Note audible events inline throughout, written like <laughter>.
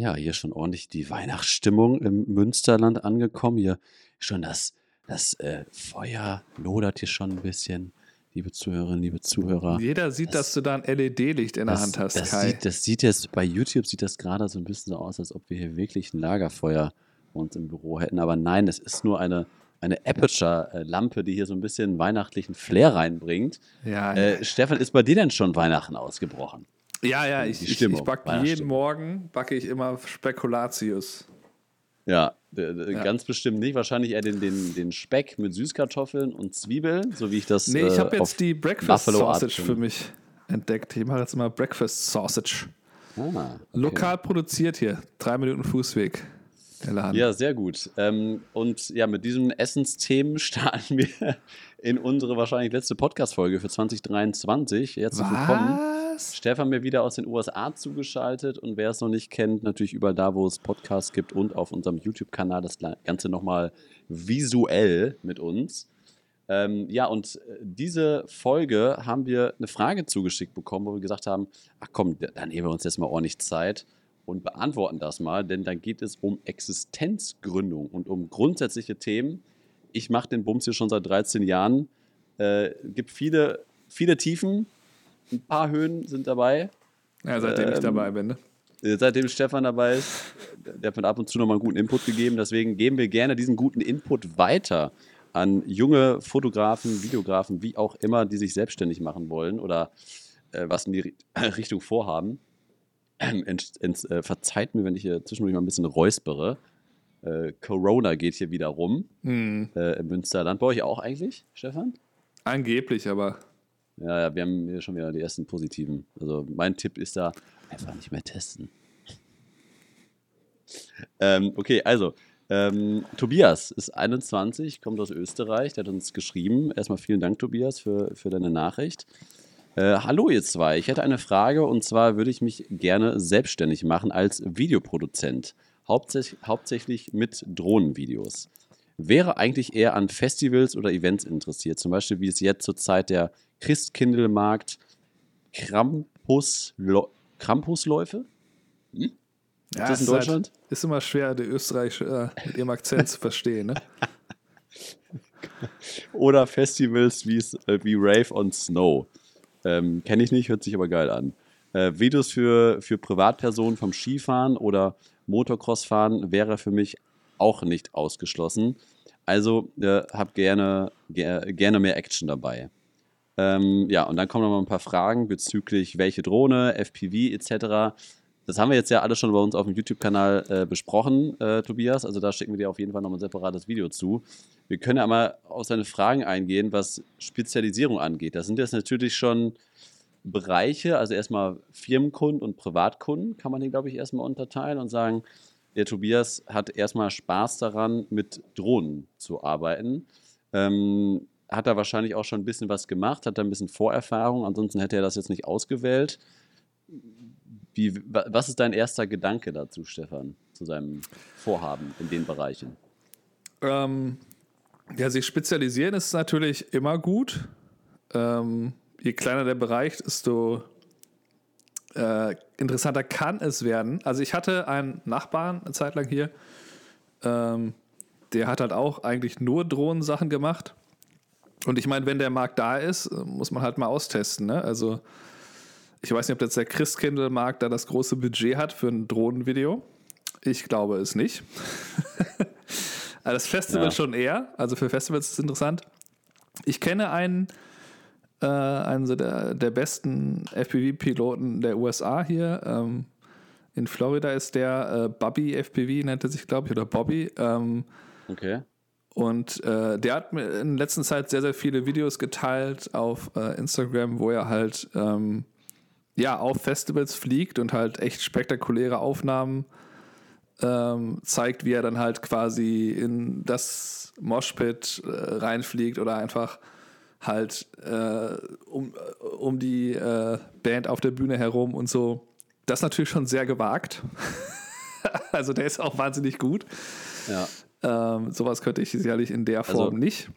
Ja, hier schon ordentlich die Weihnachtsstimmung im Münsterland angekommen. Hier schon das, das äh, Feuer lodert hier schon ein bisschen. Liebe Zuhörerinnen, liebe Zuhörer. Jeder sieht, das, dass du da ein LED-Licht in der Hand hast, das Kai. Sieht, das sieht jetzt, bei YouTube sieht das gerade so ein bisschen so aus, als ob wir hier wirklich ein Lagerfeuer uns im Büro hätten. Aber nein, es ist nur eine, eine Aperture-Lampe, die hier so ein bisschen weihnachtlichen Flair reinbringt. Ja, äh, Stefan, ist bei dir denn schon Weihnachten ausgebrochen? Ja, ja, ich, ich, ich backe jeden Morgen backe ich immer Spekulatius. Ja, ja, ganz bestimmt nicht. Wahrscheinlich eher den, den, den Speck mit Süßkartoffeln und Zwiebeln, so wie ich das. Nee, ich habe äh, jetzt die Breakfast Sausage für mich entdeckt. Ich mache jetzt immer Breakfast Sausage. Ah, okay. Lokal produziert hier. Drei Minuten Fußweg. Ja, sehr gut. Ähm, und ja, mit diesen Essensthemen <laughs> starten wir in unsere wahrscheinlich letzte Podcast-Folge für 2023. Herzlich willkommen. Was? Stefan mir wieder aus den USA zugeschaltet und wer es noch nicht kennt, natürlich überall da, wo es Podcasts gibt und auf unserem YouTube-Kanal das Ganze nochmal visuell mit uns. Ähm, ja, und äh, diese Folge haben wir eine Frage zugeschickt bekommen, wo wir gesagt haben, ach komm, dann nehmen wir uns jetzt mal ordentlich Zeit und beantworten das mal, denn dann geht es um Existenzgründung und um grundsätzliche Themen. Ich mache den Bums hier schon seit 13 Jahren. Äh, gibt viele, viele Tiefen, ein paar Höhen sind dabei. Ja, seitdem ähm, ich dabei bin, ne? Seitdem Stefan dabei ist, der hat mir ab und zu nochmal einen guten Input gegeben. Deswegen geben wir gerne diesen guten Input weiter an junge Fotografen, Videografen, wie auch immer, die sich selbstständig machen wollen oder äh, was in die <laughs> Richtung vorhaben. Ähm, ent, äh, verzeiht mir, wenn ich hier zwischendurch mal ein bisschen räuspere. Äh, Corona geht hier wieder rum hm. Äh, im Münsterland. Bei euch auch eigentlich, Stefan? Angeblich, aber ja, ja, wir haben hier schon wieder die ersten positiven. Also mein Tipp ist da, einfach nicht mehr testen. ähm, okay, also, ähm, Tobias ist 21, kommt aus Österreich, der hat uns geschrieben. Erstmal vielen Dank, Tobias, für, für deine Nachricht. Äh, hallo ihr zwei, ich hätte eine Frage und zwar würde ich mich gerne selbstständig machen als Videoproduzent, hauptsächlich, hauptsächlich mit Drohnenvideos. Wäre eigentlich eher an Festivals oder Events interessiert, zum Beispiel wie es jetzt zur Zeit der Christkindlmarkt, Krampusläufe. Hm? Ja, ist das in Deutschland? Halt, ist immer schwer, die Österreicher äh, mit ihrem Akzent zu verstehen, ne? <laughs> Oder Festivals wie, äh, wie Rave on Snow. Ähm, Kenne ich nicht, hört sich aber geil an. Äh, Videos für, für Privatpersonen vom Skifahren oder Motocrossfahren wäre für mich auch nicht ausgeschlossen. Also äh, hab gerne, ger gerne mehr Action dabei. Ähm, ja, und dann kommen noch mal ein paar Fragen bezüglich welche Drohne, FPV etc. Das haben wir jetzt ja alles schon bei uns auf dem YouTube-Kanal äh, besprochen, äh, Tobias. Also da schicken wir dir auf jeden Fall noch ein separates Video zu. Wir können ja mal auf deine Fragen eingehen, was Spezialisierung angeht. Das sind jetzt natürlich schon Bereiche, also erstmal Firmenkunden und Privatkunden, kann man hier, glaube ich, erstmal unterteilen und sagen, der Tobias hat erstmal Spaß daran, mit Drohnen zu arbeiten. Ähm, hat er wahrscheinlich auch schon ein bisschen was gemacht, hat er ein bisschen Vorerfahrung, ansonsten hätte er das jetzt nicht ausgewählt. Wie, was ist dein erster Gedanke dazu, Stefan, zu seinem Vorhaben in den Bereichen? Ähm, ja, sich spezialisieren ist natürlich immer gut. Ähm, je kleiner der Bereich, desto äh, interessanter kann es werden. Also ich hatte einen Nachbarn eine Zeit lang hier, ähm, der hat halt auch eigentlich nur Drohnensachen gemacht. Und ich meine, wenn der Markt da ist, muss man halt mal austesten. Ne? Also, ich weiß nicht, ob jetzt der Christkindl-Markt da das große Budget hat für ein Drohnenvideo. Ich glaube es nicht. <laughs> also das Festival ja. schon eher. Also für Festivals ist es interessant. Ich kenne einen, äh, einen so der, der besten FPV-Piloten der USA hier. Ähm, in Florida ist der äh, Bobby FPV, nennt er sich, glaube ich, oder Bobby. Ähm, okay. Und äh, der hat mir in letzter Zeit sehr, sehr viele Videos geteilt auf äh, Instagram, wo er halt ähm, ja auf Festivals fliegt und halt echt spektakuläre Aufnahmen ähm, zeigt, wie er dann halt quasi in das Moshpit äh, reinfliegt oder einfach halt äh, um, um die äh, Band auf der Bühne herum und so. Das ist natürlich schon sehr gewagt. <laughs> also der ist auch wahnsinnig gut. Ja. Ähm, sowas könnte ich sicherlich in der also Form also, nicht.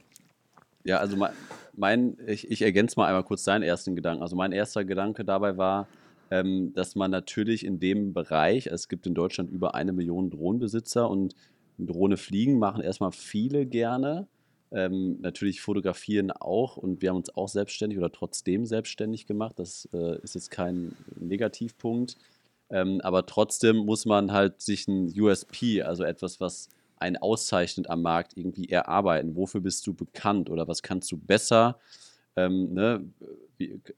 Ja, also mein, mein ich, ich, ergänze mal einmal kurz deinen ersten Gedanken. Also mein erster Gedanke dabei war, ähm, dass man natürlich in dem Bereich, es gibt in Deutschland über eine Million Drohnenbesitzer und Drohne fliegen machen erstmal viele gerne. Ähm, natürlich fotografieren auch und wir haben uns auch selbstständig oder trotzdem selbstständig gemacht. Das äh, ist jetzt kein Negativpunkt. Ähm, aber trotzdem muss man halt sich ein USP, also etwas, was einen auszeichnet am Markt, irgendwie erarbeiten. Wofür bist du bekannt oder was kannst du besser? Ähm, ne?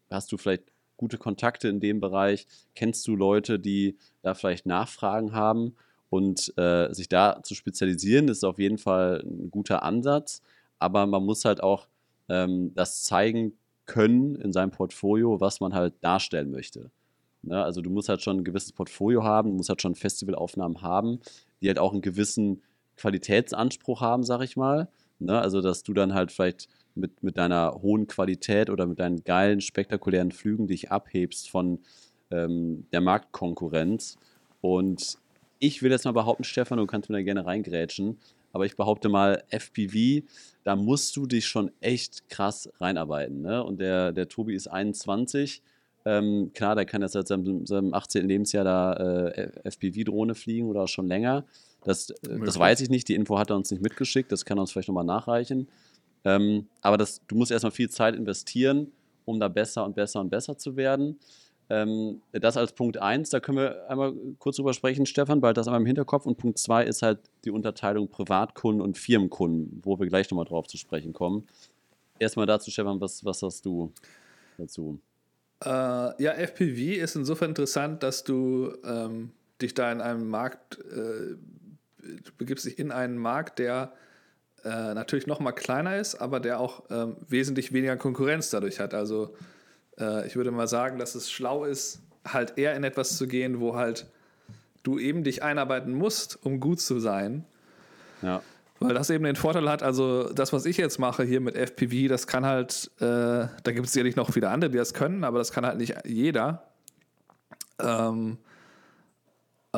Hast du vielleicht gute Kontakte in dem Bereich? Kennst du Leute, die da vielleicht Nachfragen haben? Und äh, sich da zu spezialisieren, ist auf jeden Fall ein guter Ansatz. Aber man muss halt auch ähm, das zeigen können in seinem Portfolio, was man halt darstellen möchte. Ne? Also du musst halt schon ein gewisses Portfolio haben, du musst halt schon Festivalaufnahmen haben, die halt auch einen gewissen Qualitätsanspruch haben, sag ich mal. Ne? Also dass du dann halt vielleicht mit, mit deiner hohen Qualität oder mit deinen geilen, spektakulären Flügen dich abhebst von ähm, der Marktkonkurrenz. Und ich will jetzt mal behaupten, Stefan, du kannst mir da gerne reingrätschen, aber ich behaupte mal, FPV, da musst du dich schon echt krass reinarbeiten. Ne? Und der, der Tobi ist 21. Ähm, klar, der kann jetzt seit seinem, seinem 18. Lebensjahr da äh, FPV-Drohne fliegen oder schon länger. Das, äh, das weiß ich nicht, die Info hat er uns nicht mitgeschickt, das kann er uns vielleicht nochmal nachreichen. Ähm, aber das, du musst erstmal viel Zeit investieren, um da besser und besser und besser zu werden. Ähm, das als Punkt 1, da können wir einmal kurz drüber sprechen, Stefan, weil das einmal im Hinterkopf. Und Punkt 2 ist halt die Unterteilung Privatkunden und Firmenkunden, wo wir gleich nochmal drauf zu sprechen kommen. Erstmal dazu, Stefan, was, was hast du dazu? Äh, ja, FPV ist insofern interessant, dass du ähm, dich da in einem Markt, äh, du begibst dich in einen Markt, der äh, natürlich noch mal kleiner ist, aber der auch ähm, wesentlich weniger Konkurrenz dadurch hat. Also äh, ich würde mal sagen, dass es schlau ist, halt eher in etwas zu gehen, wo halt du eben dich einarbeiten musst, um gut zu sein. Ja. Weil das eben den Vorteil hat, also das, was ich jetzt mache hier mit FPV, das kann halt, äh, da gibt es sicherlich noch viele andere, die das können, aber das kann halt nicht jeder. Ähm,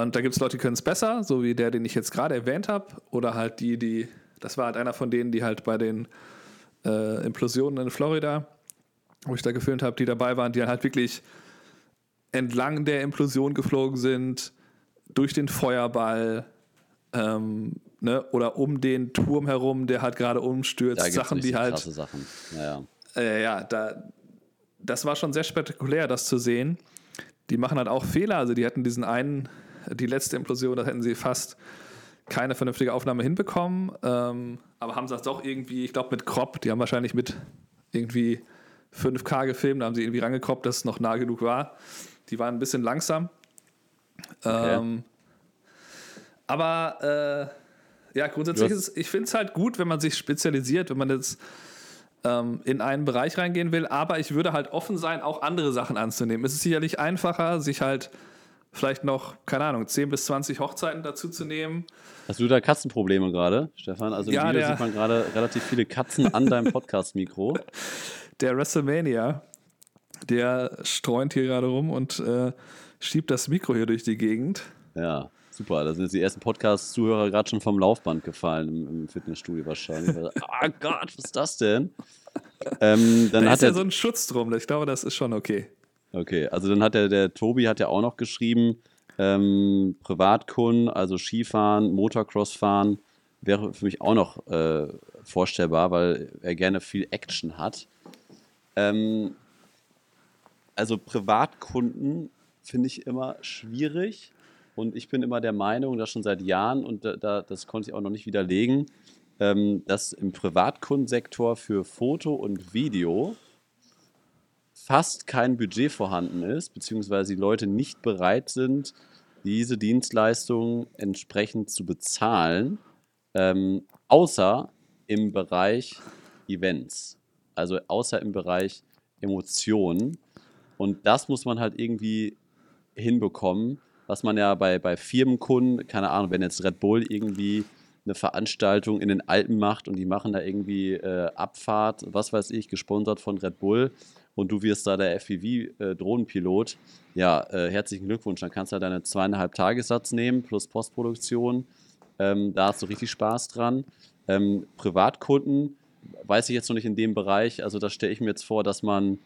und da gibt es Leute, die können es besser, so wie der, den ich jetzt gerade erwähnt habe, oder halt die, die, das war halt einer von denen, die halt bei den äh, Implosionen in Florida, wo ich da gefilmt habe, die dabei waren, die halt wirklich entlang der Implosion geflogen sind, durch den Feuerball, ähm, ne, oder um den Turm herum, der halt gerade umstürzt, Sachen, die halt. Krasse Sachen. Naja. Äh, ja, da, das war schon sehr spektakulär, das zu sehen. Die machen halt auch Fehler. Also die hatten diesen einen, die letzte Implosion, da hätten sie fast keine vernünftige Aufnahme hinbekommen. Ähm, aber haben das doch irgendwie, ich glaube mit Crop, die haben wahrscheinlich mit irgendwie 5K gefilmt, da haben sie irgendwie rangekroppt, dass es noch nah genug war. Die waren ein bisschen langsam. Okay. Ähm, aber äh, ja, grundsätzlich ist es, ich finde es halt gut, wenn man sich spezialisiert, wenn man jetzt ähm, in einen Bereich reingehen will, aber ich würde halt offen sein, auch andere Sachen anzunehmen. Es ist sicherlich einfacher, sich halt vielleicht noch, keine Ahnung, 10 bis 20 Hochzeiten dazu zu nehmen. Hast du da Katzenprobleme gerade, Stefan? Also im Ja, Video der- sieht man gerade relativ viele Katzen an deinem <laughs> Podcast-Mikro. Der WrestleMania, der streunt hier gerade rum und äh, schiebt das Mikro hier durch die Gegend. Ja, super. Da sind jetzt die ersten Podcast-Zuhörer gerade schon vom Laufband gefallen im, im Fitnessstudio wahrscheinlich. <laughs> Ah Gott, was ist das denn? Ähm, dann Da hat ist ja so ein Schutz drum. Ich glaube, das ist schon okay. Okay, also dann hat der, der Tobi hat ja auch noch geschrieben, ähm, Privatkunden, also Skifahren, Motocross fahren, wäre für mich auch noch äh, vorstellbar, weil er gerne viel Action hat. Ähm, also Privatkunden finde ich immer schwierig und ich bin immer der Meinung, dass schon seit Jahren, und da, da, das konnte ich auch noch nicht widerlegen, ähm, dass im Privatkundensektor für Foto und Video fast kein Budget vorhanden ist, beziehungsweise die Leute nicht bereit sind, diese Dienstleistungen entsprechend zu bezahlen, ähm, außer im Bereich Events, also außer im Bereich Emotionen. Und das muss man halt irgendwie hinbekommen, was man ja bei, bei Firmenkunden, keine Ahnung, wenn jetzt Red Bull irgendwie eine Veranstaltung in den Alpen macht und die machen da irgendwie äh, Abfahrt, was weiß ich, gesponsert von Red Bull und du wirst da der FPV-Drohnenpilot, ja, äh, herzlichen Glückwunsch. Dann kannst du da deine zweieinhalb Tagessatz nehmen plus Postproduktion. Ähm, da hast du richtig Spaß dran. Ähm, Privatkunden weiß ich jetzt noch nicht in dem Bereich. Also da stelle ich mir jetzt vor, dass man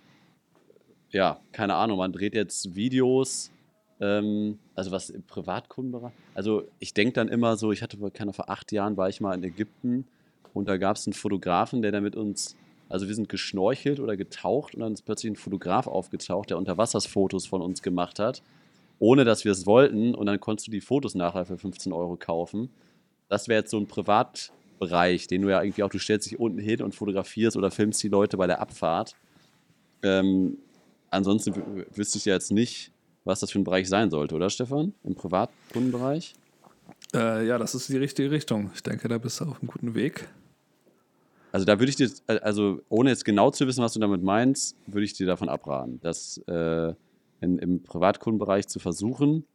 ja, keine Ahnung, man dreht jetzt Videos, ähm, also was im Privatkundenbereich. Also ich denke dann immer so, ich hatte keine vor acht Jahren war ich mal in Ägypten und da gab es einen Fotografen, der da mit uns, also wir sind geschnorchelt oder getaucht und dann ist plötzlich ein Fotograf aufgetaucht, der Unterwassersfotos von uns gemacht hat, ohne dass wir es wollten und dann konntest du die Fotos nachher für 15 Euro kaufen. Das wäre jetzt so ein Privatbereich, den du ja irgendwie auch, du stellst dich unten hin und fotografierst oder filmst die Leute bei der Abfahrt. Ähm, ansonsten wüsste ich ja jetzt nicht, was das für ein Bereich sein sollte, oder Stefan? Im Privatkundenbereich? Äh, ja, das ist die richtige Richtung. Ich denke, da bist du auf einem guten Weg. Also da würde ich dir, also ohne jetzt genau zu wissen, was du damit meinst, würde ich dir davon abraten, das äh, in, im Privatkundenbereich zu versuchen.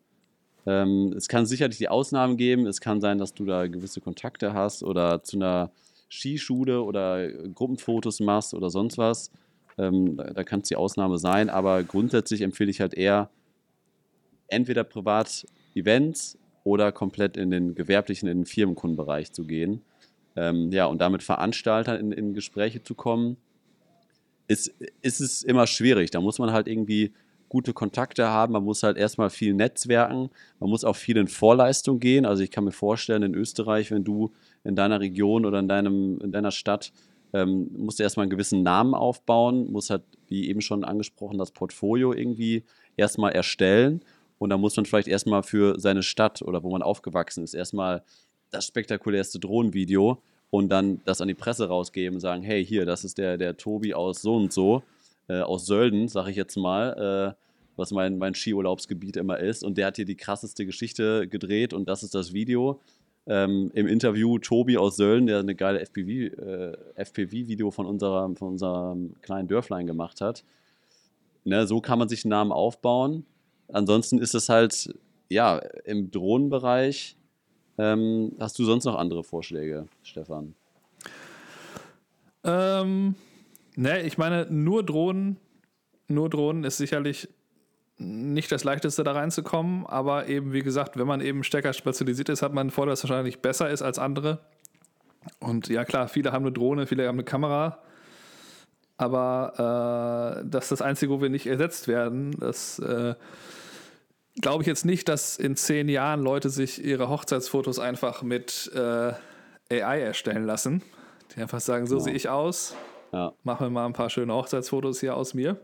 Ähm, es kann sicherlich die Ausnahmen geben. Es kann sein, dass du da gewisse Kontakte hast oder zu einer Skischule oder Gruppenfotos machst oder sonst was. Ähm, da, da kann es die Ausnahme sein, aber grundsätzlich empfehle ich halt eher entweder Privat-Events oder komplett in den gewerblichen, in den Firmenkundenbereich zu gehen. Ähm, ja, und damit Veranstaltern in, in Gespräche zu kommen, ist, ist es immer schwierig. Da muss man halt irgendwie gute Kontakte haben, man muss halt erstmal viel netzwerken, man muss auch viel in Vorleistung gehen. Also ich kann mir vorstellen, in Österreich, wenn du in deiner Region oder in, deinem, in deiner Stadt ähm, musst du erstmal einen gewissen Namen aufbauen, muss halt, wie eben schon angesprochen, das Portfolio irgendwie erstmal erstellen. Und dann muss man vielleicht erstmal für seine Stadt oder wo man aufgewachsen ist, erstmal das spektakulärste Drohnenvideo und dann das an die Presse rausgeben und sagen, hey, hier, das ist der, der Tobi aus so und so, äh, aus Sölden, sag ich jetzt mal, äh, was mein, mein Skiurlaubsgebiet immer ist. Und der hat hier die krasseste Geschichte gedreht und das ist das Video ähm, im Interview Tobi aus Sölden, der eine geile FPV, äh, FPV-Video von, unserer, von unserem kleinen Dörflein gemacht hat. Ne, so kann man sich einen Namen aufbauen. Ansonsten ist es halt, ja, im Drohnenbereich. Ähm, hast du sonst noch andere Vorschläge, Stefan? Ähm, ne, ich meine, nur Drohnen, nur Drohnen ist sicherlich nicht das leichteste da reinzukommen, aber eben wie gesagt, wenn man eben stärker spezialisiert ist, hat man einen Vorteil, dass es wahrscheinlich besser ist als andere. Und ja klar, viele haben eine Drohne, viele haben eine Kamera, aber äh, das ist das Einzige, wo wir nicht ersetzt werden. Das äh, glaube ich jetzt nicht, dass in zehn Jahren Leute sich ihre Hochzeitsfotos einfach mit äh, AI erstellen lassen. Die einfach sagen, so ja. sehe ich aus. Ja. Mach mir mal ein paar schöne Hochzeitsfotos hier aus mir.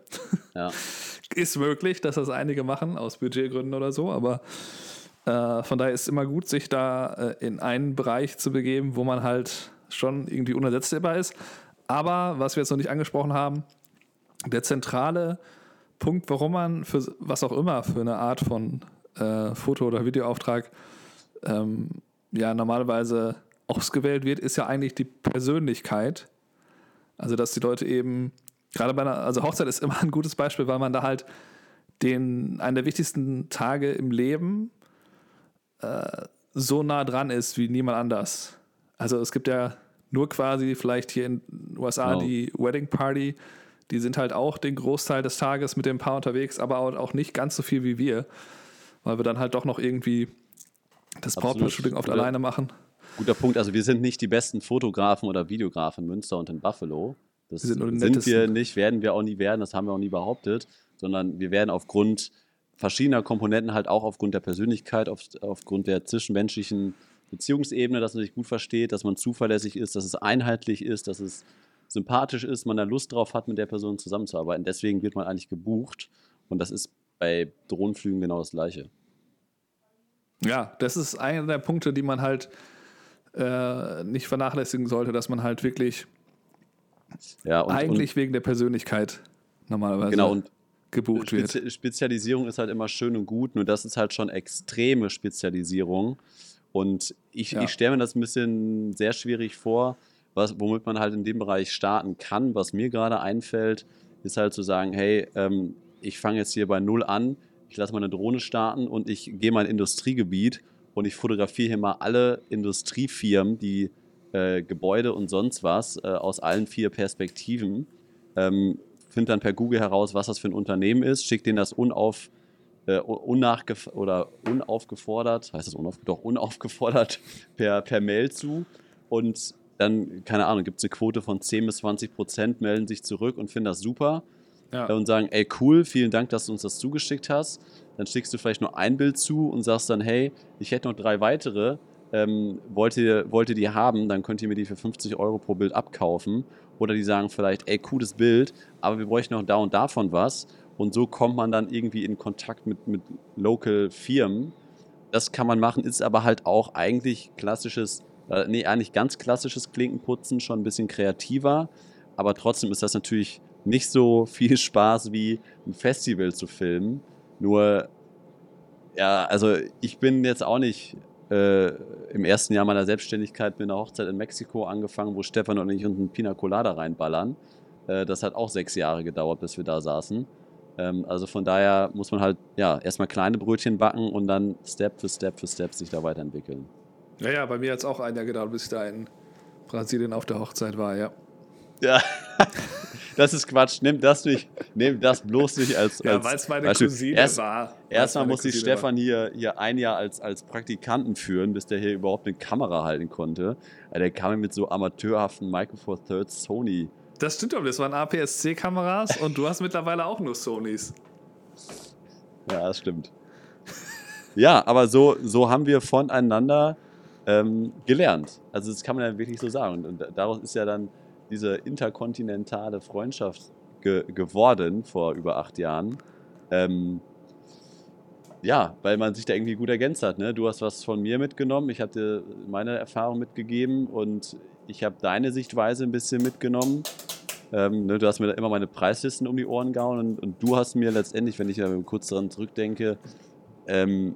Ja. <laughs> ist möglich, dass das einige machen, aus Budgetgründen oder so, aber äh, von daher ist es immer gut, sich da äh, in einen Bereich zu begeben, wo man halt schon irgendwie unersetzbar ist. Aber was wir jetzt noch nicht angesprochen haben, der zentrale Punkt, warum man für was auch immer für eine Art von äh, Foto- oder Videoauftrag ähm, ja normalerweise ausgewählt wird, ist ja eigentlich die Persönlichkeit. Also, dass die Leute eben gerade bei einer, also Hochzeit ist immer <laughs> ein gutes Beispiel, weil man da halt den, einen der wichtigsten Tage im Leben äh, so nah dran ist wie niemand anders. Also es gibt ja nur quasi vielleicht hier in den USA genau. die Wedding Party, die sind halt auch den Großteil des Tages mit dem Paar unterwegs, aber auch nicht ganz so viel wie wir, weil wir dann halt doch noch irgendwie das Brautpaar-Shooting oft alleine machen. Guter Punkt, also wir sind nicht die besten Fotografen oder Videografen in Münster und in Buffalo. Das sind, sind wir nicht, werden wir auch nie werden, das haben wir auch nie behauptet, sondern wir werden aufgrund verschiedener Komponenten halt auch aufgrund der Persönlichkeit, auf, aufgrund der zwischenmenschlichen Beziehungsebene, dass man sich gut versteht, dass man zuverlässig ist, dass es einheitlich ist, dass es sympathisch ist, man da Lust drauf hat, mit der Person zusammenzuarbeiten. Deswegen wird man eigentlich gebucht und das ist bei Drohnenflügen genau das Gleiche. Ja, das ist einer der Punkte, die man halt äh, nicht vernachlässigen sollte, dass man halt wirklich ja, und, Eigentlich und, wegen der Persönlichkeit normalerweise genau, und gebucht Spezi wird. Spezialisierung ist halt immer schön und gut, nur das ist halt schon extreme Spezialisierung. Und ich, ja. ich stelle mir das ein bisschen sehr schwierig vor, was, womit man halt in dem Bereich starten kann. Was mir gerade einfällt, ist halt zu sagen, hey, ähm, ich fange jetzt hier bei Null an, ich lasse meine Drohne starten und ich gehe mal in Industriegebiet und ich fotografiere hier mal alle Industriefirmen, die äh, Gebäude und sonst was äh, aus allen vier Perspektiven. Ähm, Finde dann per Google heraus, was das für ein Unternehmen ist, schickt denen das unauf, äh, oder unaufgefordert, heißt das unauf, doch unaufgefordert <laughs> per, per Mail zu und dann, keine Ahnung, gibt es eine Quote von 10 bis 20 Prozent, melden sich zurück und finden das super. Ja. und sagen, ey cool, vielen Dank, dass du uns das zugeschickt hast. Dann schickst du vielleicht nur ein Bild zu und sagst dann, hey, ich hätte noch drei weitere. Ähm, wollt, ihr, wollt ihr die haben, dann könnt ihr mir die für 50 Euro pro Bild abkaufen. Oder die sagen vielleicht, ey, cooles Bild, aber wir bräuchten noch da und davon was. Und so kommt man dann irgendwie in Kontakt mit, mit Local Firmen. Das kann man machen, ist aber halt auch eigentlich klassisches, äh, nee, eigentlich ganz klassisches Klinkenputzen, schon ein bisschen kreativer. Aber trotzdem ist das natürlich nicht so viel Spaß wie ein Festival zu filmen. Nur, ja, also ich bin jetzt auch nicht äh, im ersten Jahr meiner Selbstständigkeit mit einer Hochzeit in Mexiko angefangen, wo Stefan und ich uns einen Pina Colada reinballern. Äh, das hat auch sechs Jahre gedauert, bis wir da saßen. Ähm, also von daher muss man halt ja erstmal kleine Brötchen backen und dann Step für Step für Step sich da weiterentwickeln. Ja, ja, bei mir hat es auch ein Jahr gedauert, bis ich da in Brasilien auf der Hochzeit war, ja. Ja, <laughs> das ist Quatsch. Nimm das nicht, nimm das bloß nicht als. Ja, weil es meine Beispiel. Cousine Erst- war. Erstmal meine muss ich Stefan hier, hier ein Jahr als, als Praktikanten führen, bis der hier überhaupt eine Kamera halten konnte. Also Der kam mit so amateurhaften Micro Four Thirds Sony. Das stimmt aber, das waren APS-C-Kameras und du hast mittlerweile auch nur Sonys. Ja, das stimmt. Ja, aber so, so haben wir voneinander ähm, gelernt. Also das kann man ja wirklich so sagen. Und daraus ist ja dann diese interkontinentale Freundschaft ge geworden vor über acht Jahren. Ähm, ja, weil man sich da irgendwie gut ergänzt hat. Ne? Du hast was von mir mitgenommen, ich dir meine Erfahrung mitgegeben und ich habe deine Sichtweise ein bisschen mitgenommen. Ähm, ne, du hast mir immer meine Preislisten um die Ohren gehauen und, und du hast mir letztendlich, wenn ich kurz daran zurückdenke, ähm,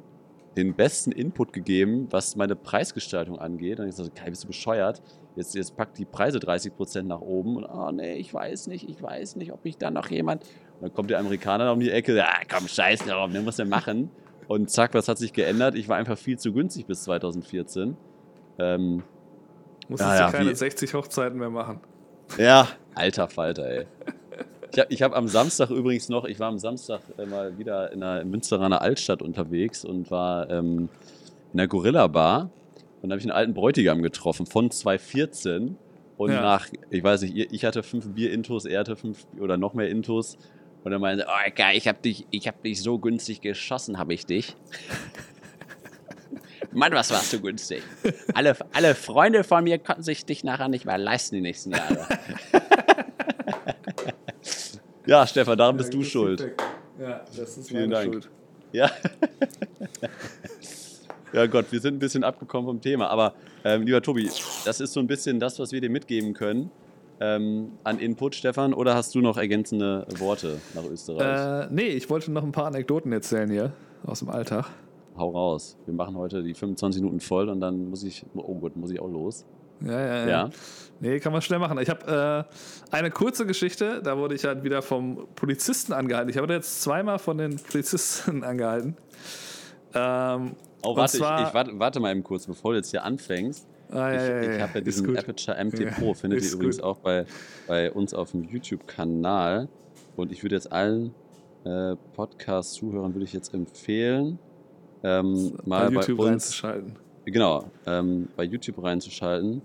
den besten Input gegeben, was meine Preisgestaltung angeht. Und ich so, Kai, bist du bescheuert? Jetzt, jetzt packt die Preise 30% nach oben und oh nee, ich weiß nicht, ich weiß nicht, ob ich da noch jemand. Und dann kommt der Amerikaner um die Ecke, ja komm, scheiß drauf, ne, was denn machen? Und zack, was hat sich geändert? Ich war einfach viel zu günstig bis 2014. Ähm, Musstest ja, du keine wie- 60 Hochzeiten mehr machen. Ja, alter Falter, ey. Ich habe hab am Samstag übrigens noch, ich war am Samstag äh, mal wieder in der Münsteraner Altstadt unterwegs und war ähm, in der Gorilla Bar und da habe ich einen alten Bräutigam getroffen von 2014 und Ja. nach, ich weiß nicht, ich hatte fünf Bier-Intos, er hatte fünf oder noch mehr Intos und er meinte, oh geil, ich habe dich, ich hab dich so günstig geschossen, habe ich dich. <laughs> Mann, was warst du günstig. Alle, alle Freunde von mir konnten sich dich nachher nicht mehr leisten die nächsten Jahre. <laughs> ja, Stefan, daran bist du schuld. Feedback. Ja, das ist Vielen meine Dank. Schuld. Ja. <laughs> ja Gott, wir sind ein bisschen abgekommen vom Thema. Aber ähm, lieber Tobi, das ist so ein bisschen das, was wir dir mitgeben können ähm, an Input, Stefan. Oder hast du noch ergänzende Worte nach Österreich? Äh, nee, ich wollte noch ein paar Anekdoten erzählen hier aus dem Alltag. Hau raus. Wir machen heute die 25 Minuten voll und dann muss ich, oh Gott, muss ich auch los. Ja, ja, ja. Ja. Nee, kann man schnell machen. Ich habe äh, eine kurze Geschichte, da wurde ich halt wieder vom Polizisten angehalten. Ich habe jetzt zweimal von den Polizisten <laughs> angehalten. Ähm, Oh, warte, zwar- ich, ich warte, warte mal eben kurz, bevor du jetzt hier anfängst. Ah, ich ja, ich ja, habe ja diesen gut. Aperture MT Ja, Pro, findet ihr übrigens gut. auch bei, bei uns auf dem YouTube-Kanal. Und ich würde jetzt allen äh, Podcast-Zuhörern würde ich jetzt empfehlen, ähm, mal bei bei, uns genau bei YouTube reinzuschalten,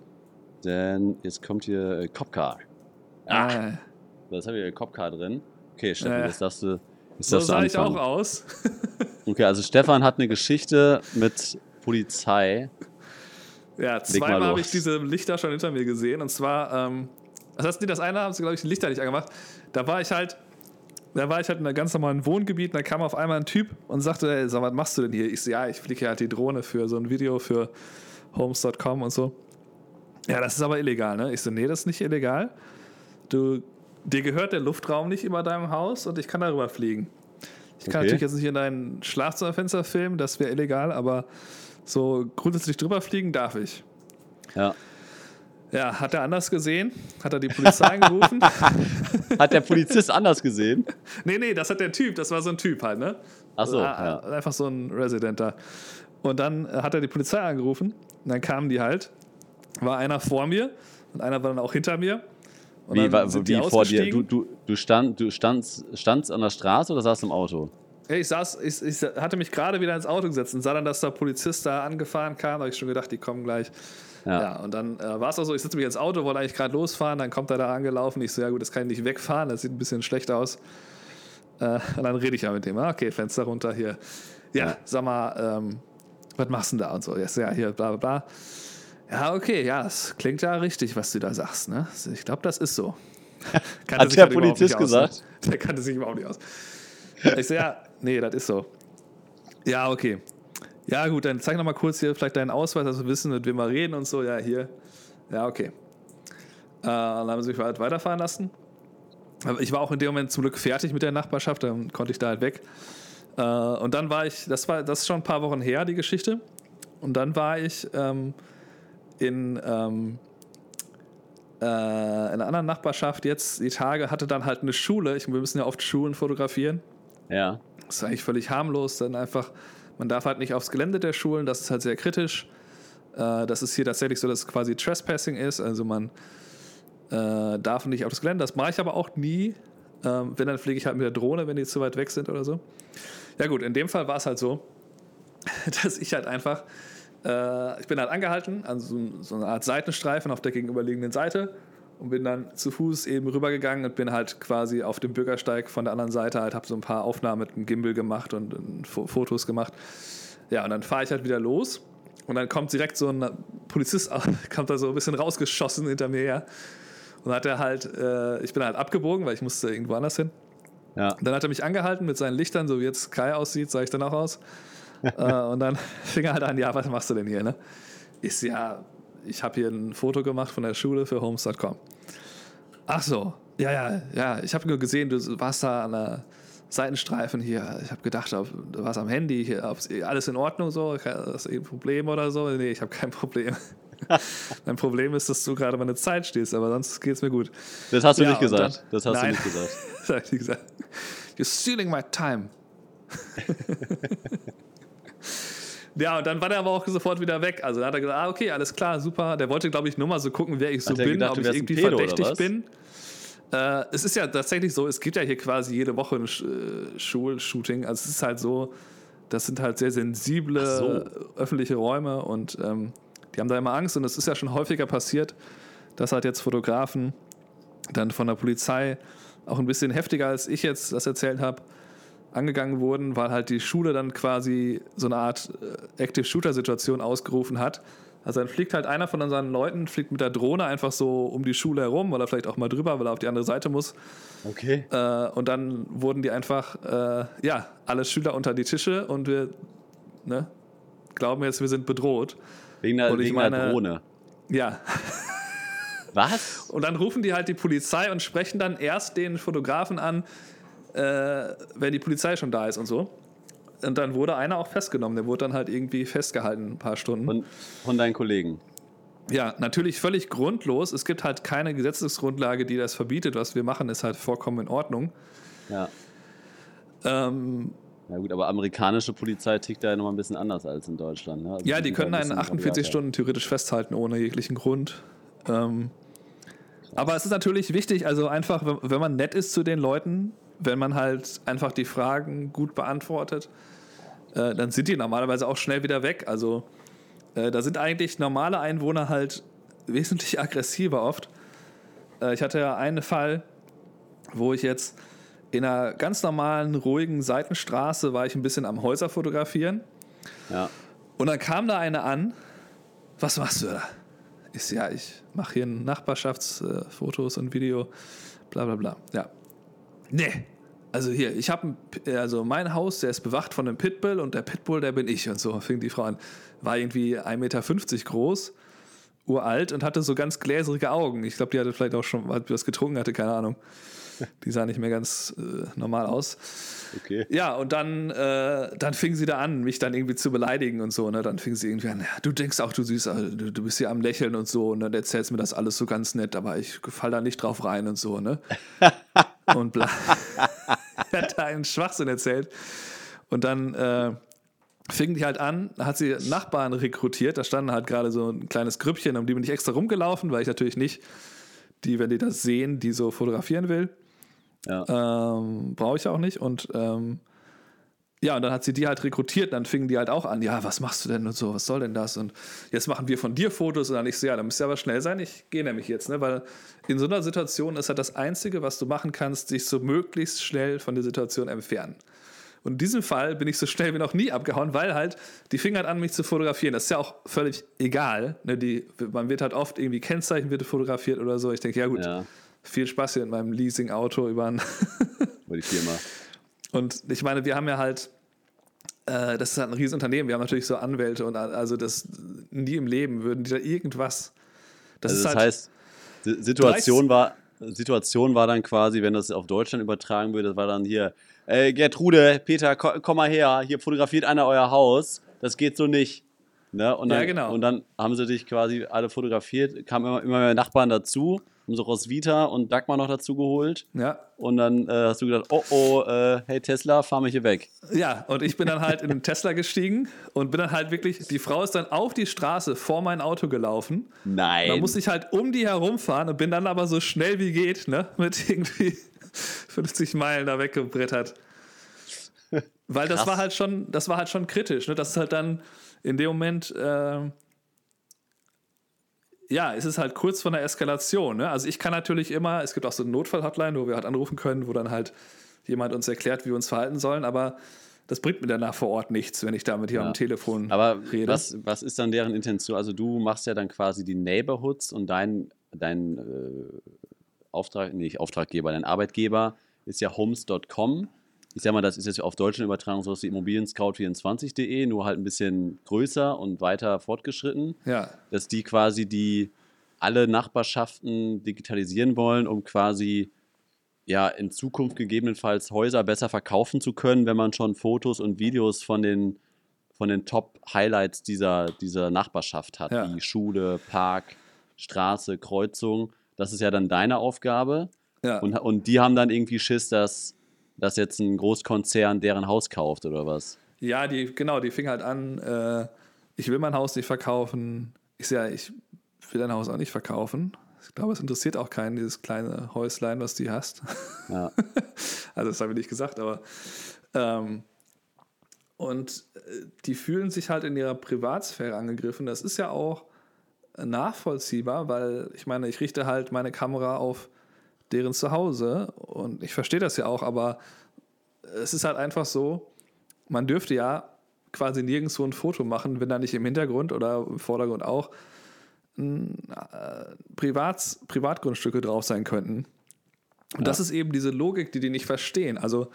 denn jetzt kommt hier äh, Copcar. Ah, Ah, das habe ich hier Copcar drin. Okay, Stefan, Ja. jetzt darfst du, jetzt so darfst du sah ich auch aus. <laughs> Okay, also Stefan hat eine Geschichte mit Polizei. Ja, mal zweimal habe ich diese Lichter schon hinter mir gesehen. Und zwar, ähm, das heißt, nee, das eine haben sie, glaube ich, die Lichter nicht angemacht. Da war ich halt, da war ich halt in einem ganz normalen Wohngebiet und da kam auf einmal ein Typ und sagte, hey, sag, was machst du denn hier? Ich so, ja, ich fliege halt die Drohne für so ein Video für Homes.com und so. Ja, das ist aber illegal, ne? Ich so, nee, das ist nicht illegal. Du, dir gehört der Luftraum nicht über deinem Haus und ich kann darüber fliegen. Ich kann Okay. natürlich jetzt nicht in dein Schlafzimmerfenster filmen, das wäre illegal, aber so grundsätzlich drüber fliegen darf ich. Ja. Ja, hat er anders gesehen? Hat er die Polizei angerufen? <laughs> Hat der Polizist anders gesehen? nee, nee, das hat der Typ, das war so ein Typ halt, ne? Ach so, ja. Einfach so ein Resident da. Und dann hat er die Polizei angerufen und dann kamen die halt. War einer vor mir und einer war dann auch hinter mir. Und Wie, dann wa- sind die wie vor dir? Du, du, du, stand, du standst, standst an der Straße oder saßt im Auto? Ich saß, ich, ich hatte mich gerade wieder ins Auto gesetzt und sah dann, dass der Polizist da angefahren kam. Da habe ich schon gedacht, die kommen gleich. Ja, ja und dann äh, war es auch so, ich sitze mich ins Auto, wollte eigentlich gerade losfahren, dann kommt er da angelaufen. Ich so, ja gut, das kann ich nicht wegfahren, das sieht ein bisschen schlecht aus. Äh, und dann rede ich ja mit dem, ah, okay, Fenster runter hier. Ja, ja. sag mal, ähm, was machst du denn da und so? Ja, hier, bla bla bla. Ja, okay, ja, das klingt ja richtig, was du da sagst. Ne? Ich glaube, das ist so. <laughs> Hat der halt Polizist gesagt? Aus, ne? Der kannte sich überhaupt nicht aus. Ich so, ja, nee, das ist so. Ja, okay. Ja, gut, dann zeig noch mal kurz hier vielleicht deinen Ausweis, dass wir wissen, mit wem wir reden und so. Ja, hier. Ja, okay. Äh, dann haben sie mich halt weiterfahren lassen. Aber ich war auch in dem Moment zum Glück fertig mit der Nachbarschaft, dann konnte ich da halt weg. Äh, und dann war ich, das war das ist schon ein paar Wochen her, die Geschichte. Und dann war ich ähm, in, ähm, äh, in einer anderen Nachbarschaft jetzt, die Tage, hatte dann halt eine Schule. Ich, wir müssen ja oft Schulen fotografieren. Ja. Das ist eigentlich völlig harmlos, dann einfach, man darf halt nicht aufs Gelände der Schulen, das ist halt sehr kritisch. Äh, das ist hier tatsächlich so, dass es quasi Trespassing ist, also man äh, darf nicht auf das Gelände. Das mache ich aber auch nie. Ähm, wenn, dann fliege ich halt mit der Drohne, wenn die zu weit weg sind oder so. Ja gut, in dem Fall war es halt so, <laughs> dass ich halt einfach, äh, ich bin halt angehalten an so, so einer Art Seitenstreifen auf der gegenüberliegenden Seite und bin dann zu Fuß eben rübergegangen und bin halt quasi auf dem Bürgersteig von der anderen Seite halt, habe so ein paar Aufnahmen mit dem Gimbal gemacht und, und Fotos gemacht. Ja, und dann fahre ich halt wieder los und dann kommt direkt so ein Polizist, <laughs> kommt da so ein bisschen rausgeschossen hinter mir her und hat er halt, äh, ich bin halt abgebogen, weil ich musste irgendwo anders hin. Ja. Dann hat er mich angehalten mit seinen Lichtern, so wie jetzt Kai aussieht, sah ich dann auch aus. <laughs> äh, und dann <laughs> fing er halt an, ja, was machst du denn hier? Ne? Ist ja, ich habe hier ein Foto gemacht von der Schule für Homes.com. Ach so, ja, ja, ja, ich habe nur gesehen, du warst da an der Seitenstreifen hier. Ich habe gedacht, du warst am Handy, hier, alles in Ordnung so, hast du ein Problem oder so? Nee, ich habe kein Problem. <laughs> Mein Problem ist, dass du gerade meine Zeit stehst, aber sonst geht es mir gut. Das hast du ja, nicht gesagt. Dann, das hast nein, du nicht gesagt. <laughs> das habe ich nicht gesagt. You're stealing my time. <laughs> ja, und dann war der aber auch sofort wieder weg. Also dann hat er gesagt, ah, okay, alles klar, super. Der wollte, glaube ich, nur mal so gucken, wer ich so bin, gedacht, ob ich irgendwie verdächtig bin. Äh, es ist ja tatsächlich so, es gibt ja hier quasi jede Woche ein äh, Schulshooting. Also es ist halt so, das sind halt sehr sensible so. öffentliche Räume und ähm, die haben da immer Angst und es ist ja schon häufiger passiert, dass halt jetzt Fotografen dann von der Polizei auch ein bisschen heftiger als ich jetzt das erzählt habe, angegangen wurden, weil halt die Schule dann quasi so eine Art äh, Active Shooter Situation ausgerufen hat. Also dann fliegt halt einer von unseren Leuten, fliegt mit der Drohne einfach so um die Schule herum, weil er vielleicht auch mal drüber, weil er auf die andere Seite muss. Okay. Äh, und dann wurden die einfach, äh, ja, alle Schüler unter die Tische und wir ne, glauben jetzt, wir sind bedroht. Wegen der, wegen meine, der Drohne. Ja. Was? <laughs> Und dann rufen die halt die Polizei und sprechen dann erst den Fotografen an, äh, wenn die Polizei schon da ist und so. Und dann wurde einer auch festgenommen. Der wurde dann halt irgendwie festgehalten, ein paar Stunden. Von, von deinen Kollegen. Ja, natürlich völlig grundlos. Es gibt halt keine Gesetzesgrundlage, die das verbietet. Was wir machen, ist halt vollkommen in Ordnung. Ja. Ähm, ja gut, aber amerikanische Polizei tickt da ja nochmal ein bisschen anders als in Deutschland. Ne? Also ja, die können einen 48 Stunden theoretisch festhalten ohne jeglichen Grund. Ähm, aber es ist natürlich wichtig, also einfach, wenn man nett ist zu den Leuten, wenn man halt einfach die Fragen gut beantwortet, äh, dann sind die normalerweise auch schnell wieder weg. Also äh, da sind eigentlich normale Einwohner halt wesentlich <laughs> aggressiver oft. Äh, ich hatte ja einen Fall, wo ich jetzt in einer ganz normalen, ruhigen Seitenstraße war ich ein bisschen am Häuser fotografieren. Ja. Und dann kam da eine an. Was machst du da? Ist ja, ich mache hier Nachbarschaftsfotos und Video, bla bla bla. Ja. Nee. Also hier, ich habe also mein Haus, der ist bewacht von einem Pitbull und der Pitbull, der bin ich. Und so fing die Frau an. War irgendwie 1,50 Meter groß, uralt und hatte so ganz gläserige Augen. Ich glaube, die hatte vielleicht auch schon was getrunken, hatte keine Ahnung. Die sah nicht mehr ganz äh, normal aus. Okay. Ja, und dann, äh, dann fing sie da an, mich dann irgendwie zu beleidigen und so. Ne? Dann fing sie irgendwie an, ja, du denkst auch, du siehst, äh, du, du bist hier am Lächeln und so. Und dann erzählst mir das alles so ganz nett, aber ich fall da nicht drauf rein und so. Ne? <laughs> und bla. <laughs> <laughs> hat da einen Schwachsinn erzählt. Und dann äh, fing die halt an, hat sie Nachbarn rekrutiert. Da standen halt gerade so ein kleines Grüppchen, um die bin ich extra rumgelaufen, weil ich natürlich nicht die, wenn die das sehen, die so fotografieren will. Ja. Ähm, Brauche ich auch nicht. Und ähm, ja, und dann hat sie die halt rekrutiert, und dann fingen die halt auch an, ja, was machst du denn und so, was soll denn das? Und jetzt machen wir von dir Fotos und dann ich so, ja, dann müsst ihr aber schnell sein, ich gehe nämlich jetzt, ne? Weil in so einer Situation ist halt das Einzige, was du machen kannst, sich so möglichst schnell von der Situation entfernen. Und in diesem Fall bin ich so schnell wie noch nie abgehauen, weil halt die fing halt an, mich zu fotografieren. Das ist ja auch völlig egal. Ne? Die, man wird halt oft irgendwie Kennzeichen wird fotografiert oder so. Ich denke, ja gut, Ja. viel Spaß hier in meinem Leasing-Auto über ein Über die Firma. <laughs> Und ich meine, wir haben ja halt, äh, das ist halt ein Riesenunternehmen, wir haben natürlich so Anwälte und also das nie im Leben würden die da irgendwas. Das Also ist das halt, heißt, die Situation war, Situation war dann quasi, wenn das auf Deutschland übertragen würde, das war dann hier, äh, Gertrude, Peter, ko komm mal her, hier fotografiert einer euer Haus, das geht so nicht. Ne? Und, dann, Ja, genau. und dann haben sie dich quasi alle fotografiert, kamen immer, immer mehr Nachbarn dazu, haben so Roswitha und Dagmar noch dazu geholt. ja, Und dann äh, hast du gedacht, oh oh, äh, hey Tesla, fahr mich hier weg. ja, und ich bin dann halt in den Tesla gestiegen und bin dann halt wirklich, die Frau ist dann auf die Straße vor mein Auto gelaufen. Nein. Da musste ich halt um die herumfahren und bin dann aber so schnell wie geht, ne, mit irgendwie <laughs> 50 Meilen da weggebrettert. Weil das Krass. war halt schon, das war halt schon kritisch, ne? Das ist halt dann in dem Moment, ähm, ja, es ist halt kurz vor einer Eskalation, ne? Also ich kann natürlich immer, es gibt auch so eine Notfall-Hotline, wo wir halt anrufen können, wo dann halt jemand uns erklärt, wie wir uns verhalten sollen, aber das bringt mir danach vor Ort nichts, wenn ich da mit hier Ja. am Telefon Aber rede. was, was ist dann deren Intention? Also du machst ja dann quasi die Neighborhoods und dein, dein äh, Auftrag, nee, nicht Auftraggeber, dein Arbeitgeber ist ja homes.com. Ich sag mal, das ist jetzt auf Deutschland übertragen sowas wie Immobilienscout24.de, nur halt ein bisschen größer und weiter fortgeschritten, Ja, dass die quasi die alle Nachbarschaften digitalisieren wollen, um quasi ja in Zukunft gegebenenfalls Häuser besser verkaufen zu können, wenn man schon Fotos und Videos von den von den Top-Highlights dieser, dieser Nachbarschaft hat, Ja. wie Schule, Park, Straße, Kreuzung. Das ist ja dann deine Aufgabe. ja. Und, und die haben dann irgendwie Schiss, dass, dass jetzt ein Großkonzern deren Haus kauft oder was. Ja, die, genau, die fing halt an, äh, ich will mein Haus nicht verkaufen. Ich sage, ja, ich will dein Haus auch nicht verkaufen. Ich glaube, es interessiert auch keinen, dieses kleine Häuslein, was du hast. Ja. <laughs> Also das habe ich nicht gesagt, aber ähm, und äh, die fühlen sich halt in ihrer Privatsphäre angegriffen. Das ist ja auch nachvollziehbar, weil ich meine, ich richte halt meine Kamera auf deren Zuhause und ich verstehe das ja auch, aber es ist halt einfach so, man dürfte ja quasi nirgendwo ein Foto machen, wenn da nicht im Hintergrund oder im Vordergrund auch äh, Privats, Privatgrundstücke drauf sein könnten. Und das ist eben diese Logik, die die nicht verstehen. Also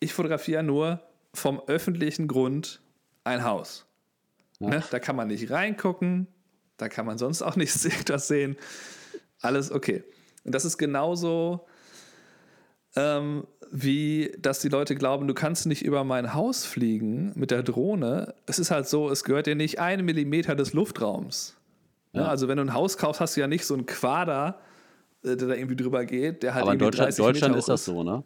ich fotografiere nur vom öffentlichen Grund ein Haus. Ne? Da kann man nicht reingucken, da kann man sonst auch nichts <laughs> das sehen. Alles okay. Und das ist genauso ähm, wie, dass die Leute glauben, du kannst nicht über mein Haus fliegen mit der Drohne. Es ist halt so, es gehört dir nicht ein Millimeter des Luftraums. Ne? Ja. Also wenn du ein Haus kaufst, hast du ja nicht so einen Quader, äh, der da irgendwie drüber geht, der halt Aber in Deutschland, 30 Deutschland Meter ist das so, ne?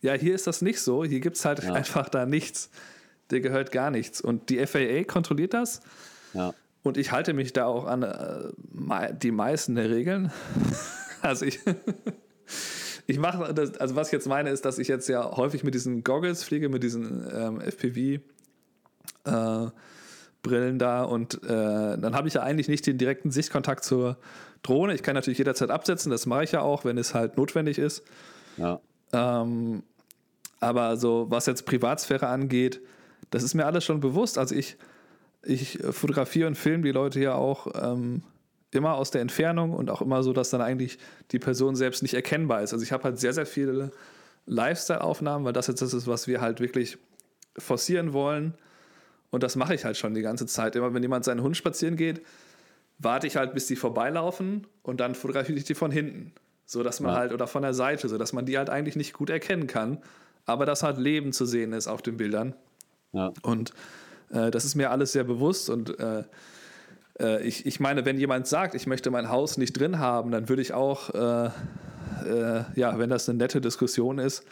ja, hier ist das nicht so. Hier gibt es halt Ja. einfach da nichts. Der gehört gar nichts. Und die FAA kontrolliert das. Ja. Und ich halte mich da auch an äh, die meisten der Regeln. Also ich, <laughs> ich mache, das, also was ich jetzt meine, ist, dass ich jetzt ja häufig mit diesen Goggles fliege, mit diesen ähm, FPV. Äh, Brillen da und äh, dann habe ich ja eigentlich nicht den direkten Sichtkontakt zur Drohne. Ich kann natürlich jederzeit absetzen, das mache ich ja auch, wenn es halt notwendig ist. Ja. Ähm, aber so, was jetzt Privatsphäre angeht, das ist mir alles schon bewusst. Also ich, ich fotografiere und filme die Leute ja auch ähm, immer aus der Entfernung und auch immer so, dass dann eigentlich die Person selbst nicht erkennbar ist. Also ich habe halt sehr, sehr viele Lifestyle-Aufnahmen, weil das jetzt das ist, was wir halt wirklich forcieren wollen. Und das mache ich halt schon die ganze Zeit. Immer wenn jemand seinen Hund spazieren geht, warte ich halt, bis die vorbeilaufen und dann fotografiere ich die von hinten. So dass man Ja. halt, oder von der Seite, so dass man die halt eigentlich nicht gut erkennen kann, aber dass halt Leben zu sehen ist auf den Bildern. Ja. Und äh, das ist mir alles sehr bewusst und äh, äh, ich, ich meine, wenn jemand sagt, ich möchte mein Haus nicht drin haben, dann würde ich auch, äh, äh, ja, wenn das eine nette Diskussion ist,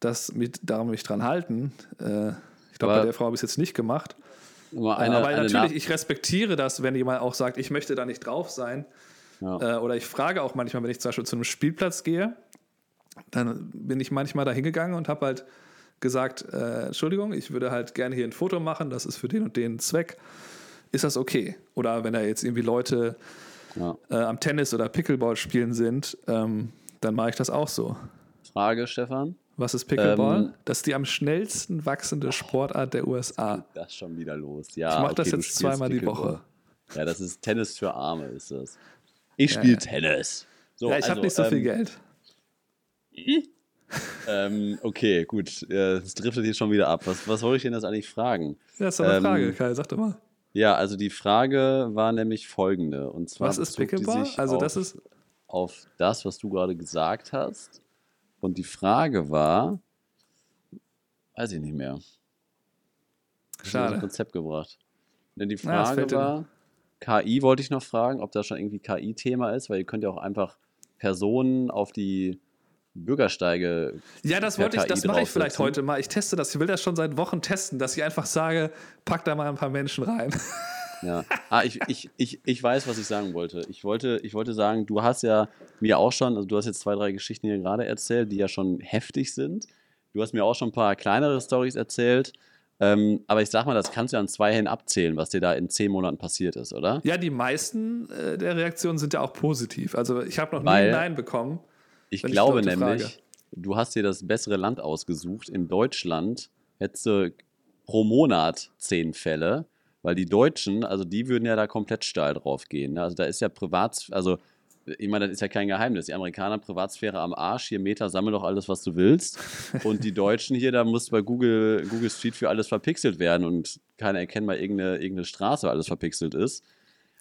das mit, daran mich dran halten. Äh, ich glaube, bei der Frau habe ich es jetzt nicht gemacht. Eine, eine, aber eine natürlich, Nach- ich respektiere das, wenn jemand auch sagt, ich möchte da nicht drauf sein. Ja. Äh, oder ich frage auch manchmal, wenn ich zum Beispiel zu einem Spielplatz gehe, dann bin ich manchmal da hingegangen und habe halt gesagt, äh, Entschuldigung, ich würde halt gerne hier ein Foto machen, das ist für den und den Zweck. Ist das okay? Oder wenn da jetzt irgendwie Leute Ja. äh, am Tennis oder Pickleball spielen sind, ähm, dann mache ich das auch so. Frage, Stefan. Was ist Pickleball? Ähm, das ist die am schnellsten wachsende Sportart der USA. Das ist schon wieder los. Ja, Ich mache das okay, du jetzt zweimal die Pickleball. Woche. Ja, das ist Tennis für Arme, ist das. Ich spiele ja. Tennis. So, ja, ich also, habe nicht so viel ähm, Geld. Ähm, okay, gut. Es driftet hier schon wieder ab. Was, was wollte ich denn jetzt eigentlich fragen? Ja, ist doch eine ähm, Frage, Kai, sag doch mal. Ja, also die Frage war nämlich folgende. Und zwar Was ist Pickleball? sich Also auf, das ist, auf das, was du gerade gesagt hast. Und die Frage war, weiß ich nicht mehr. Ich habe schade. ein Konzept gebracht. Denn die das Frage dir war, KI wollte ich noch fragen, ob das schon irgendwie KI-Thema ist, weil ihr könnt ja auch einfach Personen auf die Bürgersteige. Ja, das wollte ich, das mache ich vielleicht heute mal. Ich teste das. Ich will das schon seit Wochen testen, dass ich einfach sage, pack da mal ein paar Menschen rein. <laughs> Ja. Ah, ich, ich, ich, ich weiß, was ich sagen wollte. Ich wollte, ich wollte sagen, du hast ja mir auch schon, also du hast jetzt zwei, drei Geschichten hier gerade erzählt, die ja schon heftig sind. Du hast mir auch schon ein paar kleinere Stories erzählt. Ähm, aber ich sag mal, das kannst du ja an zwei Händen abzählen, was dir da in zehn Monaten passiert ist, oder? Ja, die meisten äh, der Reaktionen sind ja auch positiv. Also ich habe noch nie Weil- ein Nein bekommen. Ich Wenn ich glaube Leute nämlich, frage. du hast dir das bessere Land ausgesucht. In Deutschland hättest du pro Monat zehn Fälle, weil die Deutschen, also die würden ja da komplett steil drauf gehen. ne? Also da ist ja Privat, also ich meine, das ist ja kein Geheimnis. Die Amerikaner Privatsphäre am Arsch, hier Meter, sammel doch alles, was du willst. Und die Deutschen hier, da muss bei Google, Google Street für alles verpixelt werden und keiner erkennt mal irgendeine, irgendeine Straße, weil alles verpixelt ist.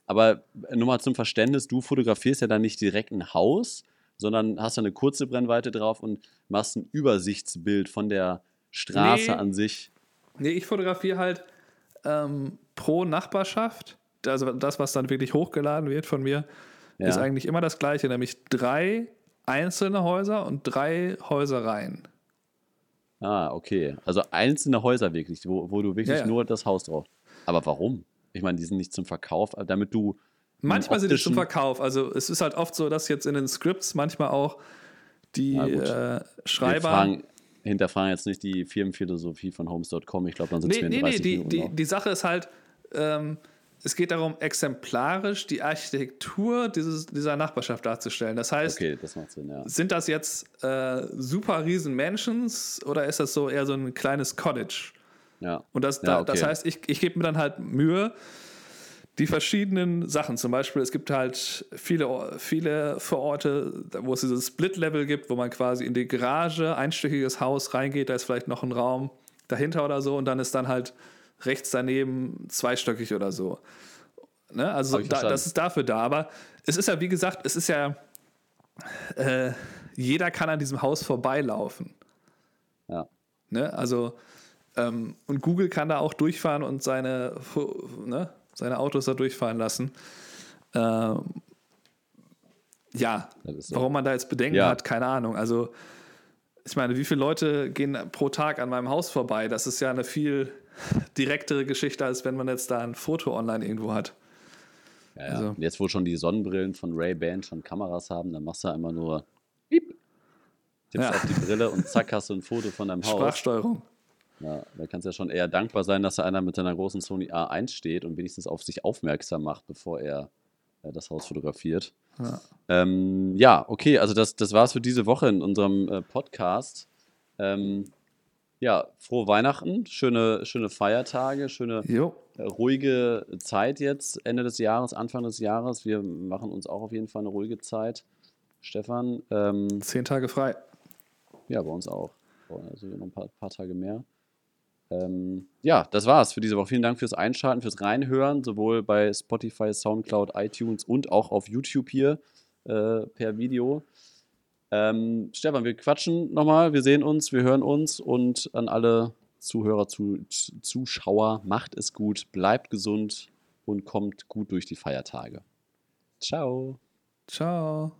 Aber nur mal zum Verständnis, du fotografierst ja dann nicht direkt ein Haus, sondern hast da eine kurze Brennweite drauf und machst ein Übersichtsbild von der Straße Nee. an sich. Nee, ich fotografiere halt ähm, pro Nachbarschaft. Also das, was dann wirklich hochgeladen wird von mir, Ja. ist eigentlich immer das gleiche, nämlich drei einzelne Häuser und drei Häusereien. Ah, okay. Also einzelne Häuser wirklich, wo, wo du wirklich Ja, ja. nur das Haus drauf. Aber warum? Ich meine, die sind nicht zum Verkauf, damit du. Manchmal sind die zum Verkauf. Also es ist halt oft so, dass jetzt in den Scripts manchmal auch die äh, Schreiber. fragen, hinterfragen jetzt nicht die Firmenphilosophie von Homes.com. Ich glaube, dann sitzen Nee, wir in nee, 30 nee, die, Minuten die, noch. die Sache ist halt, ähm, es geht darum, exemplarisch die Architektur dieses, dieser Nachbarschaft darzustellen. Das heißt, Okay, das Sinn, ja. sind das jetzt äh, super riesen Mansions oder ist das so eher so ein kleines Cottage? ja. Und das, Ja, okay. das heißt, ich, ich gebe mir dann halt Mühe, die verschiedenen Sachen, zum Beispiel, es gibt halt viele, viele Vororte, wo es dieses Split-Level gibt, wo man quasi in die Garage, einstöckiges Haus reingeht, da ist vielleicht noch ein Raum dahinter oder so und dann ist dann halt rechts daneben zweistöckig oder so. Ne? Also da, das ist dafür da. Aber es ist ja, wie gesagt, es ist ja, äh, jeder kann an diesem Haus vorbeilaufen. ja. Ne? Also, ähm, und Google kann da auch durchfahren und seine, ne? Seine Autos da durchfahren lassen. Ähm, ja, so. warum man da jetzt Bedenken Ja. hat, keine Ahnung. Also, ich meine, wie viele Leute gehen pro Tag an meinem Haus vorbei? Das ist ja eine viel <laughs> direktere Geschichte, als wenn man jetzt da ein Foto online irgendwo hat. Ja, ja. Also- Jetzt, wo schon die Sonnenbrillen von Ray-Ban schon Kameras haben, dann machst du einfach nur Piep. Tippst Ja. auf die Brille und zack, <laughs> hast du ein Foto von deinem Haus. Sprachsteuerung. Ja, da kannst du ja schon eher dankbar sein, dass da einer mit seiner großen Sony A1 steht und wenigstens auf sich aufmerksam macht, bevor er äh, das Haus fotografiert. Ja. Ähm, ja, okay, also das, das war's für diese Woche in unserem äh, Podcast. Ähm, ja, frohe Weihnachten, schöne, schöne Feiertage, schöne äh, ruhige Zeit jetzt, Ende des Jahres, Anfang des Jahres. Wir machen uns auch auf jeden Fall eine ruhige Zeit. Stefan, ähm, zehn Tage frei. ja, bei uns auch. Also noch ein paar, paar Tage mehr. Ähm, ja, das war's für diese Woche. Vielen Dank fürs Einschalten, fürs Reinhören, sowohl bei Spotify, Soundcloud, iTunes und auch auf YouTube hier äh, per Video. Ähm, Stefan, wir quatschen nochmal, wir sehen uns, wir hören uns und an alle Zuhörer, zu, Zuschauer, macht es gut, bleibt gesund und kommt gut durch die Feiertage. Ciao. Ciao.